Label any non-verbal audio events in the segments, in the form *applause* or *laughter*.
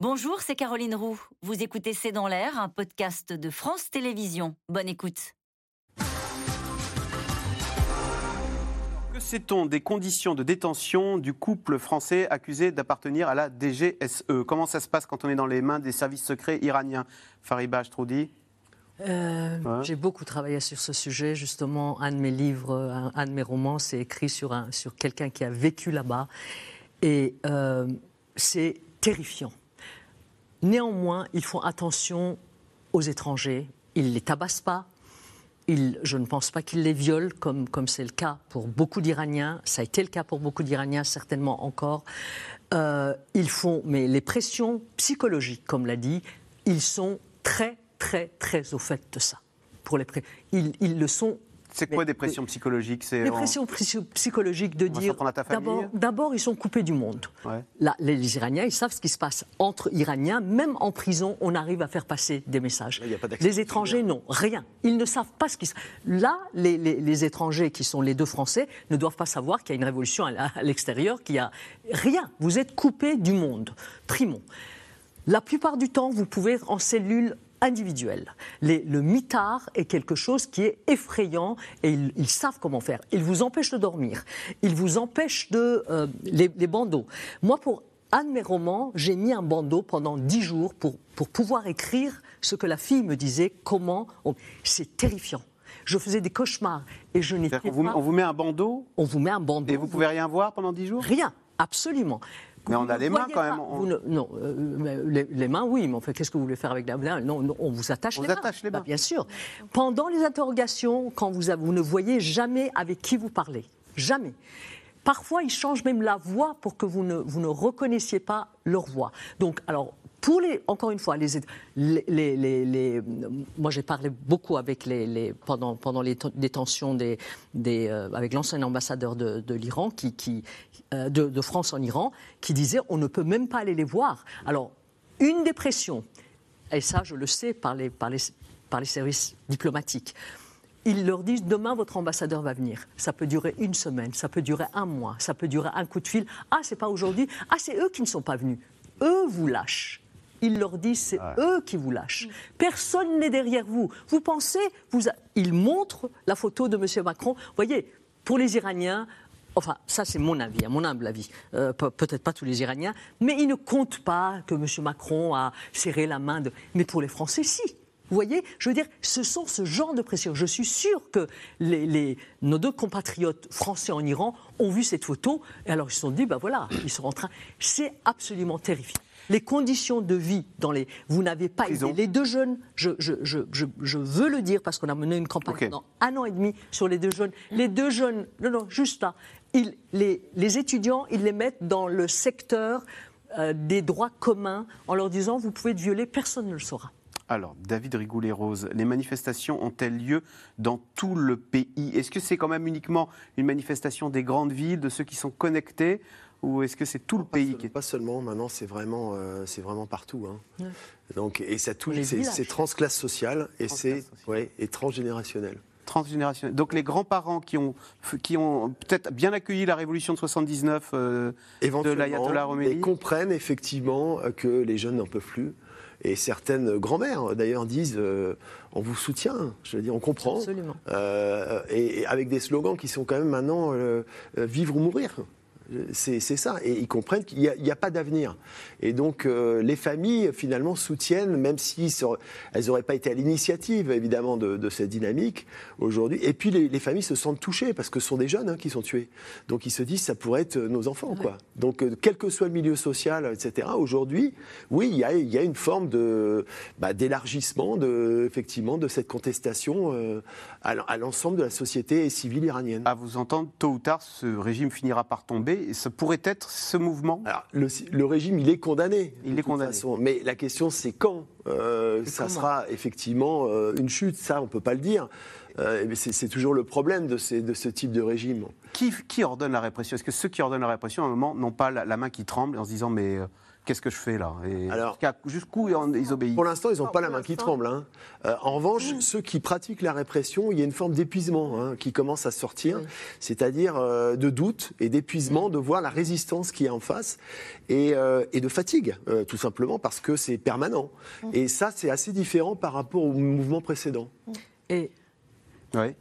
Bonjour, c'est Caroline Roux. Vous écoutez C'est dans l'air, un podcast de France Télévisions. Bonne écoute. Que sait-on des conditions de détention du couple français accusé d'appartenir à la DGSE Comment ça se passe quand on est dans les mains des services secrets iraniens? Fariba Stroudi euh, Ouais. J'ai beaucoup travaillé sur ce sujet. Justement, un de mes livres, un, un de mes romans, c'est écrit sur, un- sur quelqu'un qui a vécu là-bas. Et euh, c'est terrifiant. Néanmoins, ils font attention aux étrangers. Ils ne les tabassent pas. Je ne pense pas qu'ils les violent, comme comme c'est le cas pour beaucoup d'Iraniens. Ça a été le cas pour beaucoup d'Iraniens, certainement encore. Euh, ils font, mais les pressions psychologiques, comme l'a dit, ils sont très, très, très au fait de ça. Pour les ils, ils le sont. C'est quoi des pressions psychologiques en- pressions psy- psychologiques de dire. D'abord, ils sont coupés du monde. Ouais. Là, les, Iraniens, ils savent ce qui se passe entre Iraniens. Même en prison, on arrive à faire passer des messages. Là, les étrangers, non, rien. Ils ne savent pas ce qui se Là, les, les- les étrangers, qui sont les deux Français, ne doivent pas savoir qu'il y a une révolution à, l'extérieur, qu'il y a rien. Vous êtes coupés du monde. Primons. La plupart du temps, vous pouvez être en cellule individuelle. Les- le mitard est quelque chose qui est effrayant et ils, ils savent comment faire. Ils vous empêchent de dormir. Ils vous empêchent de... euh, les, les bandeaux. Moi, pour un de mes romans, j'ai mis un bandeau pendant dix jours pour, pour pouvoir écrire ce que la fille me disait, comment... on- C'est terrifiant. Je faisais des cauchemars et je n'étais vous, pas... on vous met un bandeau On vous met un bandeau. et vous pouvez rien voir pendant 10 jours? Rien, absolument. Mais on a les mains quand pas- même, on- vous ne- non, euh, mais les, les mains, oui, mais enfin, qu'est-ce que vous voulez faire avec la main non, non, on vous attache On les vous mains. attache les Bah, mains. bien sûr. Pendant les interrogations, quand vous, avez- vous ne voyez jamais avec qui vous parlez. Jamais. Parfois, ils changent même la voix pour que vous ne, vous ne reconnaissiez pas leur voix. Donc, alors, pour les, encore une fois, moi j'ai parlé beaucoup avec pendant, les détentions euh, avec l'ancien ambassadeur de, l'Iran, euh, de, France en Iran, qui disait on ne peut même pas aller les voir. Alors, une des pressions, et ça je le sais par les, par les services diplomatiques, ils leur disent demain votre ambassadeur va venir. Ça peut durer une semaine, ça peut durer un mois, ça peut durer un coup de fil. Ah, c'est pas aujourd'hui. Ah, c'est eux qui ne sont pas venus. Eux vous lâchent. Ils leur disent c'est eux qui vous lâchent. Personne n'est derrière vous. Vous pensez, vous a- ils montrent la photo de M. Macron. Vous voyez, pour les Iraniens, enfin, ça c'est mon avis, à mon humble avis, Euh, pe- peut-être pas tous les Iraniens, mais ils ne comptent pas que M. Macron a serré la main de. Mais pour les Français, si. Vous voyez, je veux dire, ce sont ce genre de pression. Je suis sûr que les, les- nos deux compatriotes français en Iran ont vu cette photo et alors ils se sont dit, ben voilà, ils sont en train. C'est absolument terrifiant. Les conditions de vie dans les. Vous n'avez pas Prison. idée. Les deux jeunes, je, je, je, je, je veux le dire parce qu'on a mené une campagne pendant un an et demi sur les deux jeunes. Les deux jeunes, non, non, juste là, ils, les, les étudiants, ils les mettent dans le secteur euh, des droits communs en leur disant, vous pouvez être violé, personne ne le saura. Alors, David Rigoulet-Rose, les manifestations ont-elles lieu dans tout le pays? Est-ce que c'est quand même uniquement une manifestation des grandes villes, de ceux qui sont connectés, ou est-ce que c'est tout le Pas pays seul- qui est... Pas seulement, maintenant c'est vraiment, euh, c'est vraiment partout. hein. Ouais. Donc, et ça touche, c'est transclasse sociale et c'est ouais, et transgénérationnel. transgénérationnel Donc les grands-parents qui ont, qui ont peut-être bien accueilli la révolution de 79, euh, Éventuellement, l'ayatollah Khomeini. et comprennent effectivement que les jeunes n'en peuvent plus. Et certaines grand-mères, d'ailleurs, disent euh, on vous soutient, je veux dire, on comprend. Absolument. Euh, et, et avec des slogans qui sont quand même maintenant euh, euh, vivre ou mourir. C'est c'est ça. Et ils comprennent qu'il n'y a, il y a pas d'avenir. Et donc, euh, les familles, finalement, soutiennent, même si elles n'auraient pas été à l'initiative, évidemment, de, de cette dynamique aujourd'hui. Et puis, les, les familles se sentent touchées parce que ce sont des jeunes hein, qui sont tués. Donc, ils se disent, ça pourrait être nos enfants, quoi. Donc, euh, quel que soit le milieu social, etc., aujourd'hui, oui, il y a, il y a une forme de, bah, d'élargissement, de, effectivement, de cette contestation euh, à l'ensemble de la société civile iranienne. À vous entendre, tôt ou tard, ce régime finira par tomber. Et ça pourrait être ce mouvement? Alors, le, le régime, il est condamné. Il est condamné. façon. Mais la question, c'est quand euh, ça sera effectivement euh, une chute. Ça, on peut pas le dire. Euh, mais c'est c'est toujours le problème de, ces- de ce type de régime. Qui, qui ordonne la répression? Est-ce que ceux qui ordonnent la répression, à un moment, n'ont pas la, la main qui tremble en se disant mais euh, qu'est-ce que je fais là? Et Alors- Jusqu'où ils obéissent? Pour l'instant, ils n'ont Non, pas la main qui tremble. hein. Euh, en revanche, ceux qui pratiquent la répression, il y a une forme d'épuisement hein, qui commence à sortir, c'est-à-dire euh, de doute et d'épuisement de voir la résistance qui est en face et, euh, et de fatigue, euh, tout simplement parce que c'est permanent. Et ça, c'est assez différent par rapport au mouvement précédent. Et Oui.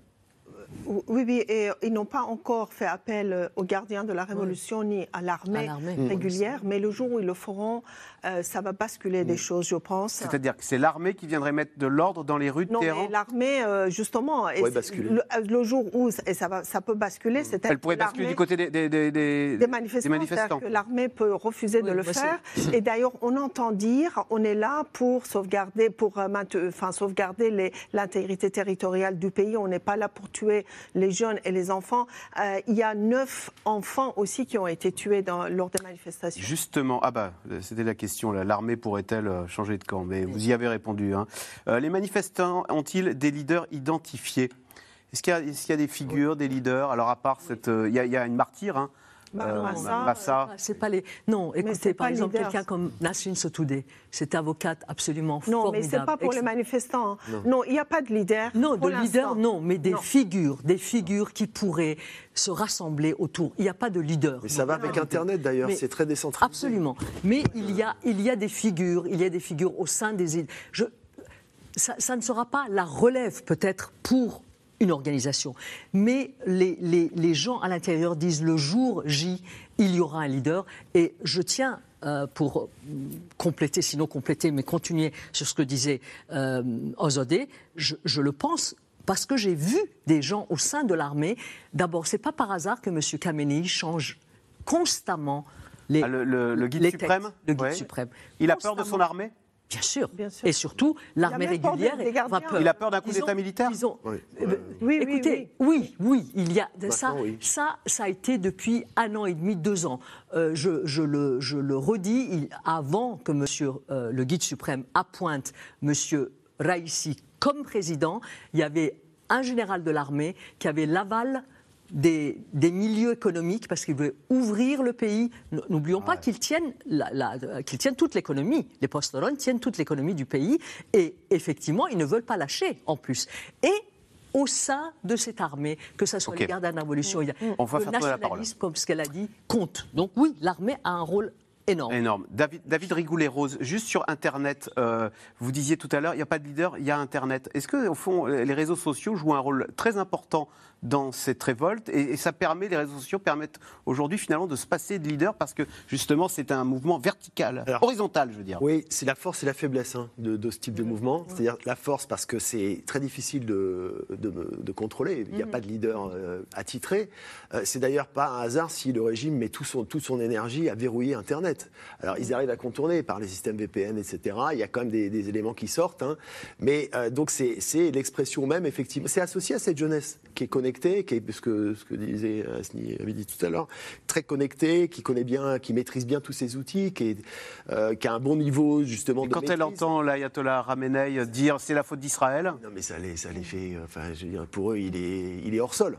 Oui, oui, et ils n'ont pas encore fait appel euh, aux gardiens de la Révolution ni à l'armée l'armée. régulière, mais le jour où ils le feront, euh, ça va basculer des choses, je pense. C'est-à-dire que c'est l'armée qui viendrait mettre de l'ordre dans les rues de Non, Téhéran? mais l'armée, euh, justement, Ouais, le, le jour où et ça, va, ça peut basculer, c'est Elle pourrait basculer du côté des, des, des, des- des manifestants, des c'est-à-dire que l'armée peut refuser de le bah, faire. *laughs* Et d'ailleurs, on entend dire, on est là pour sauvegarder, pour euh, enfin, sauvegarder les- l'intégrité territoriale du pays. On n'est pas là pour tuer les jeunes et les enfants. Euh, il y a neuf enfants aussi qui ont été tués dans- lors des manifestations. Justement, ah bah, c'était la question, l'armée pourrait-elle euh, changer de camp? Mais vous y avez répondu. hein. Euh, les manifestants ont-ils des leaders identifiés? Est-ce qu'il y, a- y des figures, des leaders? Alors à part cette... Il y, a- il y a une martyre, hein euh, Massa, Massa. Ah, c'est pas les. Non, c'est écoutez, par exemple, quelqu'un comme Nasrin Sotoudeh, cette avocate absolument Non, formidable. mais c'est pas pour les manifestants. hein. Non, il n'y a pas de leader. Non, pour de leader, non, mais des Non. figures, des figures qui pourraient se rassembler autour. Il n'y a pas de leader. Mais ça non. va avec Internet d'ailleurs, c'est très décentralisé. Absolument. Mais il y a, il y a des figures, il y a des figures au sein des îles. Je, ça, ça ne sera pas la relève peut-être pour une organisation, mais les, les- les gens à l'intérieur disent le jour J, il y aura un leader. Et je tiens euh, pour euh, compléter, sinon compléter, mais continuer sur ce que disait euh, Ozodé, je, je le pense parce que j'ai vu des gens au sein de l'armée. D'abord, c'est pas par hasard que M. Khamenei change constamment les, Ah, le, le- le guide les suprême le guide Ouais. suprême. Il a peur de son armée? Bien sûr. Bien sûr. Et surtout, l'armée des- régulière des gardiens. va peur. Il a peur d'un coup d'État militaire ils ont- Oui. Oui, oui, Écoutez, oui, oui, il y a ça, ça, ça a été depuis un an et demi, deux ans. Euh, je, je le, je le redis, il- avant que Monsieur euh, le guide suprême appointe Monsieur Raisi comme président, il y avait un général de l'armée qui avait l'aval des, des milieux économiques parce qu'il veut ouvrir le pays. N'oublions pas qu'ils tiennent, la- la- qu'ils tiennent toute l'économie. Les post tiennent toute l'économie du pays et effectivement, ils ne veulent pas lâcher en plus. Et au sein de cette armée, que ce soit les gardes de la révolution, il y a On va le nationalisme, comme ce qu'elle a dit, compte. Donc oui, l'armée a un rôle énorme. Énorme. David, David Rigoulet-Rose, juste sur Internet, euh, vous disiez tout à l'heure, il n'y a pas de leader, il y a Internet. Est-ce que, au fond, les réseaux sociaux jouent un rôle très important dans cette révolte et, et ça permet, les réseaux sociaux permettent aujourd'hui finalement de se passer de leader parce que justement c'est un mouvement vertical, Alors- horizontal, je veux dire. Oui, c'est la force et la faiblesse hein, de, de ce type de mouvement. C'est-à-dire la force parce que c'est très difficile de, de, de contrôler. Il n'y a pas de leader euh, attitré. Euh, c'est d'ailleurs pas un hasard si le régime met tout son, toute son énergie à verrouiller Internet. Alors ils arrivent à contourner par les systèmes VPN, etc. Il y a quand même des, des éléments qui sortent. hein. Mais euh, donc c'est l'expression même, effectivement. C'est associé à cette jeunesse qui est connectée, qui est ce que, ce que disait Asni avait dit tout à l'heure, très connectée, qui connaît bien, qui maîtrise bien tous ces outils, qui, est, euh, qui a un bon niveau justement Et de quand elle entend l'ayatollah Ramenei dire c'est la faute d'Israël, Non mais ça les, ça les fait, enfin je veux dire, pour eux il est, il est hors sol.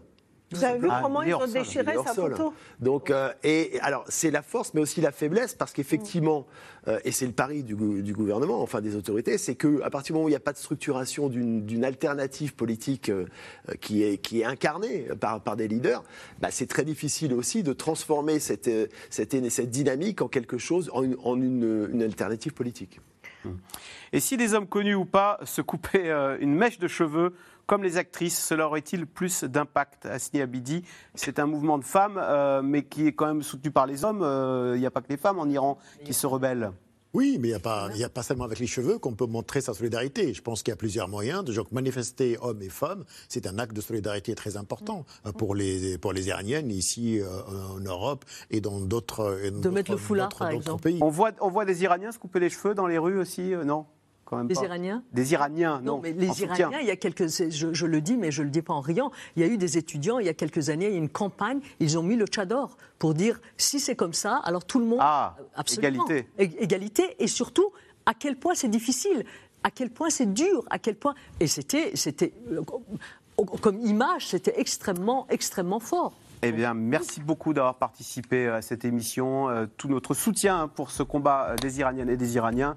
Vous avez vu Ah, comment ils ont déchiré sa sol. photo Donc, euh, et alors, c'est la force, mais aussi la faiblesse, parce qu'effectivement, euh, et c'est le pari du, gou- du gouvernement, enfin des autorités, c'est qu'à partir du moment où il n'y a pas de structuration d'une alternative politique euh, qui, est, qui est incarnée par, par des leaders, bah, c'est très difficile aussi de transformer cette, cette, cette dynamique en quelque chose, en une, en une- une alternative politique. Et si des hommes connus ou pas se coupaient une mèche de cheveux, comme les actrices, cela aurait-il plus d'impact Asni Abidi, c'est un mouvement de femmes, euh, mais qui est quand même soutenu par les hommes. Euh, Il n'y a pas que les femmes en Iran qui se rebellent. Oui, mais il n'y a, pas- il y a pas seulement avec les cheveux qu'on peut montrer sa solidarité. Je pense qu'il y a plusieurs moyens. De genre, manifester hommes et femmes, c'est un acte de solidarité très important euh, pour les, pour les Iraniennes ici euh, en Europe et dans d'autres dans De mettre le foulard, par exemple. pays. On voit, on voit des Iraniens se couper les cheveux dans les rues aussi euh, Non? Quand même Les pas. Iraniens Des Iraniens, non. Non, mais les soutien. Iraniens, il y a quelques, je, je le dis, mais je le dis pas en riant. Il y a eu des étudiants il y a quelques années, il y a eu une campagne, ils ont mis le tchador pour dire si c'est comme ça, alors tout le monde. Ah, Absolument. égalité. Ég- Égalité et surtout à quel point c'est difficile, à quel point c'est dur, à quel point. Et c'était, c'était euh, comme image, c'était extrêmement, extrêmement fort. Eh bien, merci beaucoup d'avoir participé à cette émission. Euh, tout notre soutien pour ce combat euh, des Iraniennes et des Iraniens.